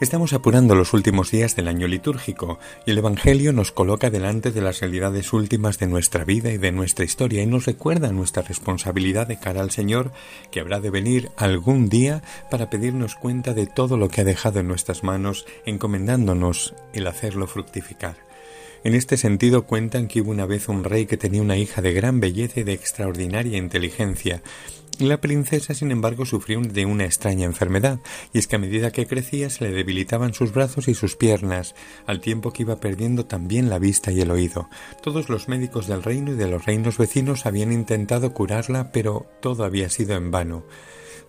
Estamos apurando los últimos días del año litúrgico y el Evangelio nos coloca delante de las realidades últimas de nuestra vida y de nuestra historia y nos recuerda nuestra responsabilidad de cara al Señor que habrá de venir algún día para pedirnos cuenta de todo lo que ha dejado en nuestras manos encomendándonos el hacerlo fructificar. En este sentido cuentan que hubo una vez un rey que tenía una hija de gran belleza y de extraordinaria inteligencia, la princesa, sin embargo, sufrió de una extraña enfermedad, y es que a medida que crecía se le debilitaban sus brazos y sus piernas, al tiempo que iba perdiendo también la vista y el oído. Todos los médicos del reino y de los reinos vecinos habían intentado curarla, pero todo había sido en vano.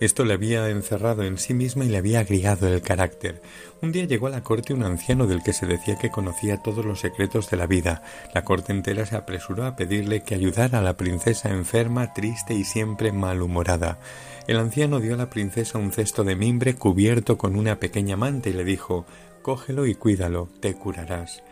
Esto le había encerrado en sí misma y le había agriado el carácter. Un día llegó a la corte un anciano del que se decía que conocía todos los secretos de la vida. La corte entera se apresuró a pedirle que ayudara a la princesa enferma, triste y siempre malhumorada. El anciano dio a la princesa un cesto de mimbre cubierto con una pequeña manta y le dijo Cógelo y cuídalo, te curarás.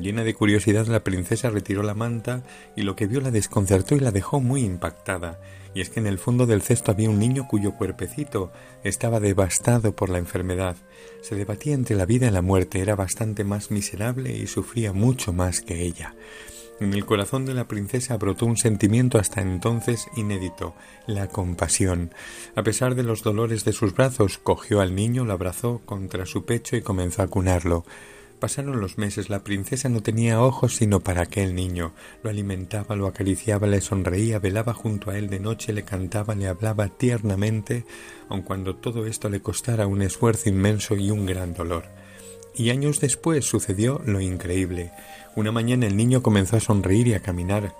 Llena de curiosidad la princesa retiró la manta y lo que vio la desconcertó y la dejó muy impactada y es que en el fondo del cesto había un niño cuyo cuerpecito estaba devastado por la enfermedad. Se debatía entre la vida y la muerte, era bastante más miserable y sufría mucho más que ella. En el corazón de la princesa brotó un sentimiento hasta entonces inédito, la compasión. A pesar de los dolores de sus brazos, cogió al niño, lo abrazó contra su pecho y comenzó a cunarlo. Pasaron los meses, la princesa no tenía ojos sino para aquel niño. Lo alimentaba, lo acariciaba, le sonreía, velaba junto a él de noche, le cantaba, le hablaba tiernamente, aun cuando todo esto le costara un esfuerzo inmenso y un gran dolor. Y años después sucedió lo increíble. Una mañana el niño comenzó a sonreír y a caminar.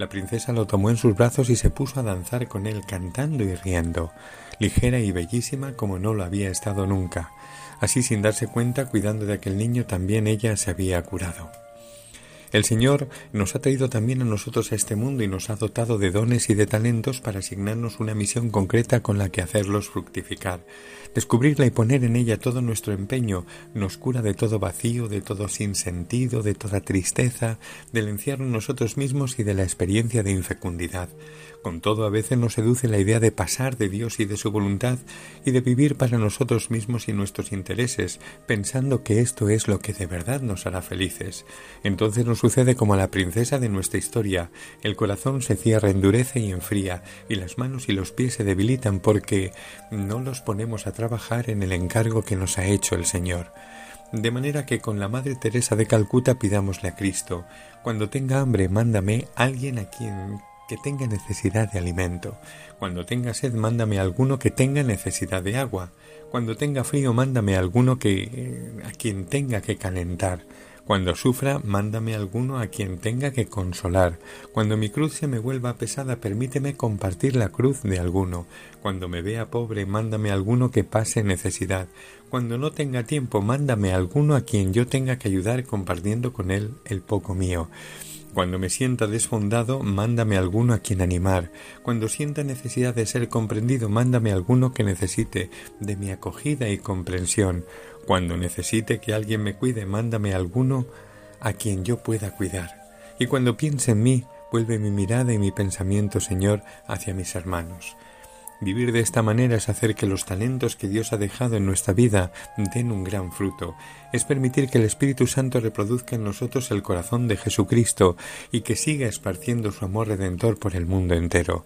La princesa lo tomó en sus brazos y se puso a danzar con él, cantando y riendo, ligera y bellísima como no lo había estado nunca. Así sin darse cuenta, cuidando de aquel niño, también ella se había curado. El Señor nos ha traído también a nosotros a este mundo y nos ha dotado de dones y de talentos para asignarnos una misión concreta con la que hacerlos fructificar. Descubrirla y poner en ella todo nuestro empeño nos cura de todo vacío, de todo sinsentido, de toda tristeza, del encierro en nosotros mismos y de la experiencia de infecundidad. Con todo, a veces nos seduce la idea de pasar de Dios y de su voluntad y de vivir para nosotros mismos y nuestros intereses, pensando que esto es lo que de verdad nos hará felices. Entonces nos sucede como a la princesa de nuestra historia, el corazón se cierra, endurece y enfría, y las manos y los pies se debilitan porque no los ponemos a trabajar en el encargo que nos ha hecho el Señor. De manera que con la Madre Teresa de Calcuta pidámosle a Cristo, cuando tenga hambre, mándame alguien a quien que tenga necesidad de alimento. Cuando tenga sed, mándame alguno que tenga necesidad de agua. Cuando tenga frío, mándame alguno que eh, a quien tenga que calentar. Cuando sufra, mándame alguno a quien tenga que consolar. Cuando mi cruz se me vuelva pesada, permíteme compartir la cruz de alguno. Cuando me vea pobre, mándame alguno que pase necesidad. Cuando no tenga tiempo, mándame alguno a quien yo tenga que ayudar compartiendo con él el poco mío. Cuando me sienta desfondado, mándame alguno a quien animar. Cuando sienta necesidad de ser comprendido, mándame alguno que necesite de mi acogida y comprensión. Cuando necesite que alguien me cuide, mándame alguno a quien yo pueda cuidar. Y cuando piense en mí, vuelve mi mirada y mi pensamiento, Señor, hacia mis hermanos. Vivir de esta manera es hacer que los talentos que Dios ha dejado en nuestra vida den un gran fruto. Es permitir que el Espíritu Santo reproduzca en nosotros el corazón de Jesucristo y que siga esparciendo su amor redentor por el mundo entero.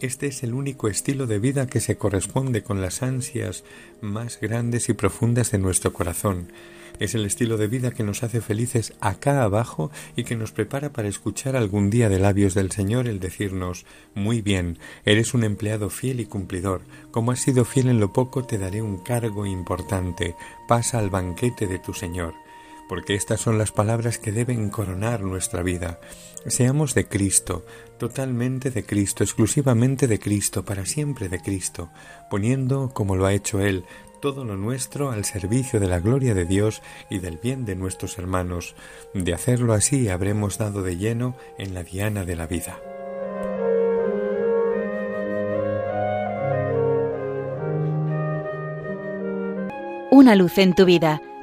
Este es el único estilo de vida que se corresponde con las ansias más grandes y profundas de nuestro corazón. Es el estilo de vida que nos hace felices acá abajo y que nos prepara para escuchar algún día de labios del Señor el decirnos Muy bien, eres un empleado fiel y cumplidor. Como has sido fiel en lo poco, te daré un cargo importante. Pasa al banquete de tu Señor porque estas son las palabras que deben coronar nuestra vida. Seamos de Cristo, totalmente de Cristo, exclusivamente de Cristo, para siempre de Cristo, poniendo, como lo ha hecho Él, todo lo nuestro al servicio de la gloria de Dios y del bien de nuestros hermanos. De hacerlo así habremos dado de lleno en la diana de la vida. Una luz en tu vida